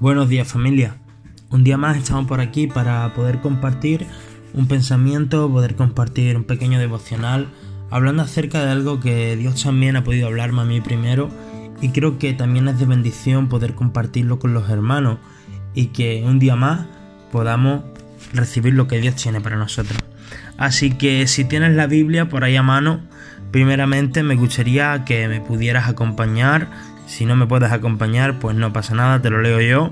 Buenos días familia. Un día más estamos por aquí para poder compartir un pensamiento, poder compartir un pequeño devocional, hablando acerca de algo que Dios también ha podido hablarme a mí primero y creo que también es de bendición poder compartirlo con los hermanos y que un día más podamos recibir lo que Dios tiene para nosotros. Así que si tienes la Biblia por ahí a mano, primeramente me gustaría que me pudieras acompañar. Si no me puedes acompañar, pues no pasa nada, te lo leo yo.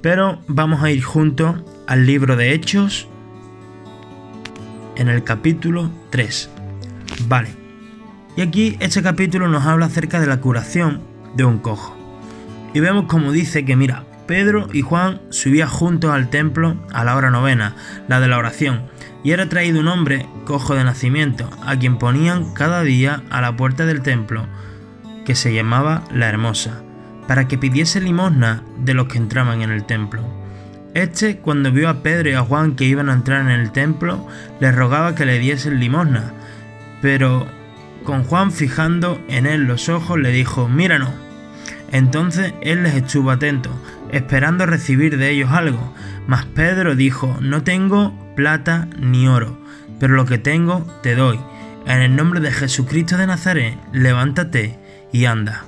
Pero vamos a ir juntos al libro de Hechos en el capítulo 3. Vale. Y aquí este capítulo nos habla acerca de la curación de un cojo. Y vemos como dice que mira, Pedro y Juan subían juntos al templo a la hora novena, la de la oración, y era traído un hombre cojo de nacimiento, a quien ponían cada día a la puerta del templo, que se llamaba la Hermosa, para que pidiese limosna de los que entraban en el templo. Este, cuando vio a Pedro y a Juan que iban a entrar en el templo, les rogaba que le diesen limosna, pero con Juan fijando en él los ojos le dijo, míranos. Entonces él les estuvo atento, esperando recibir de ellos algo, mas Pedro dijo, no tengo plata ni oro, pero lo que tengo te doy. En el nombre de Jesucristo de Nazaret, levántate y anda.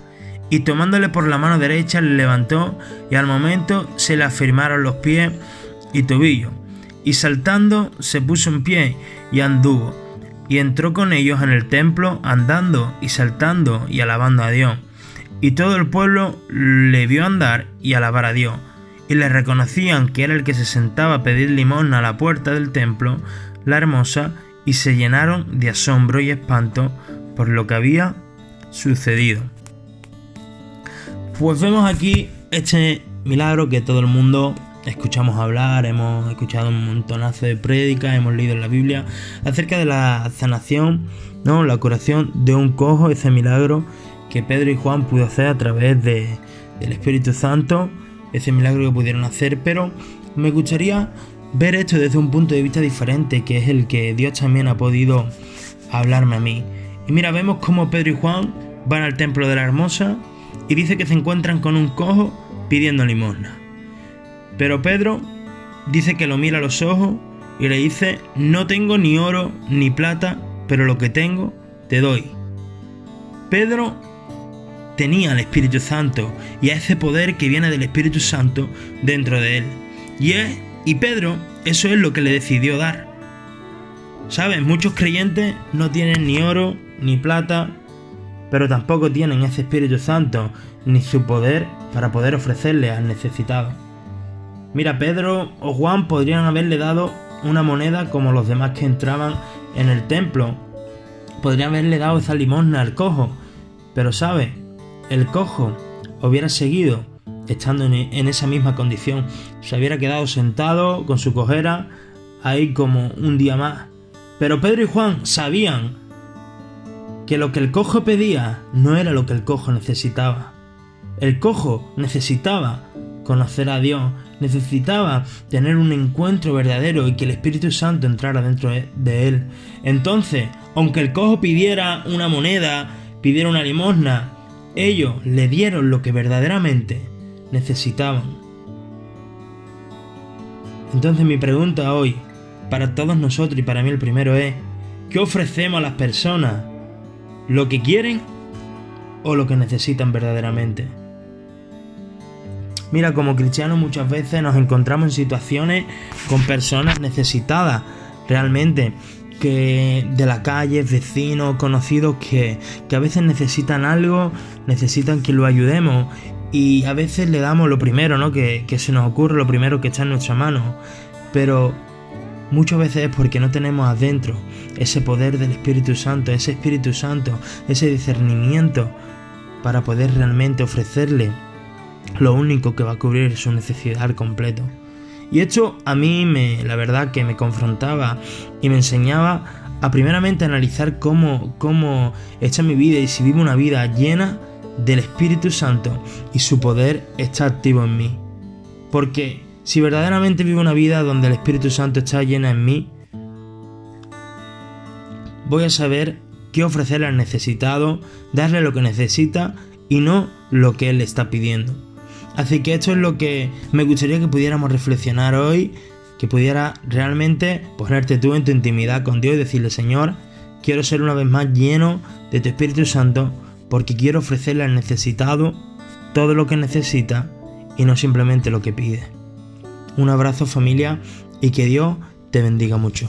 Y tomándole por la mano derecha le levantó y al momento se le afirmaron los pies y tobillo. Y saltando se puso en pie y anduvo. Y entró con ellos en el templo andando y saltando y alabando a Dios. Y todo el pueblo le vio andar y alabar a Dios y le reconocían que era el que se sentaba a pedir limón a la puerta del templo, la hermosa, y se llenaron de asombro y espanto por lo que había sucedido. Pues vemos aquí este milagro que todo el mundo escuchamos hablar, hemos escuchado un montonazo de prédicas, hemos leído en la Biblia acerca de la sanación, ¿no? la curación de un cojo, ese milagro que Pedro y Juan pudo hacer a través de, del Espíritu Santo ese milagro que pudieron hacer, pero me gustaría ver esto desde un punto de vista diferente, que es el que Dios también ha podido hablarme a mí. Y mira, vemos cómo Pedro y Juan van al templo de la hermosa y dice que se encuentran con un cojo pidiendo limosna. Pero Pedro dice que lo mira a los ojos y le dice, no tengo ni oro ni plata, pero lo que tengo te doy. Pedro tenía al Espíritu Santo y a ese poder que viene del Espíritu Santo dentro de él. Y, es, y Pedro, eso es lo que le decidió dar. ¿Sabes? Muchos creyentes no tienen ni oro ni plata, pero tampoco tienen ese Espíritu Santo ni su poder para poder ofrecerle al necesitado. Mira, Pedro o Juan podrían haberle dado una moneda como los demás que entraban en el templo. Podrían haberle dado esa limosna al cojo. Pero ¿sabes? el cojo hubiera seguido estando en esa misma condición, se hubiera quedado sentado con su cojera ahí como un día más. Pero Pedro y Juan sabían que lo que el cojo pedía no era lo que el cojo necesitaba. El cojo necesitaba conocer a Dios, necesitaba tener un encuentro verdadero y que el Espíritu Santo entrara dentro de él. Entonces, aunque el cojo pidiera una moneda, pidiera una limosna, ellos le dieron lo que verdaderamente necesitaban. Entonces mi pregunta hoy, para todos nosotros y para mí el primero es, ¿qué ofrecemos a las personas? ¿Lo que quieren o lo que necesitan verdaderamente? Mira, como cristianos muchas veces nos encontramos en situaciones con personas necesitadas realmente que de la calle, vecinos, conocidos que, a veces necesitan algo, necesitan que lo ayudemos y a veces le damos lo primero, ¿no? Que, que se nos ocurre, lo primero que está en nuestra mano. Pero muchas veces es porque no tenemos adentro ese poder del Espíritu Santo, ese Espíritu Santo, ese discernimiento para poder realmente ofrecerle lo único que va a cubrir su necesidad al completo. Y esto a mí me, la verdad que me confrontaba y me enseñaba a primeramente analizar cómo, cómo está mi vida y si vivo una vida llena del Espíritu Santo y su poder está activo en mí. Porque si verdaderamente vivo una vida donde el Espíritu Santo está llena en mí, voy a saber qué ofrecerle al necesitado, darle lo que necesita y no lo que él está pidiendo. Así que esto es lo que me gustaría que pudiéramos reflexionar hoy, que pudiera realmente ponerte tú en tu intimidad con Dios y decirle, Señor, quiero ser una vez más lleno de tu Espíritu Santo porque quiero ofrecerle al necesitado todo lo que necesita y no simplemente lo que pide. Un abrazo familia y que Dios te bendiga mucho.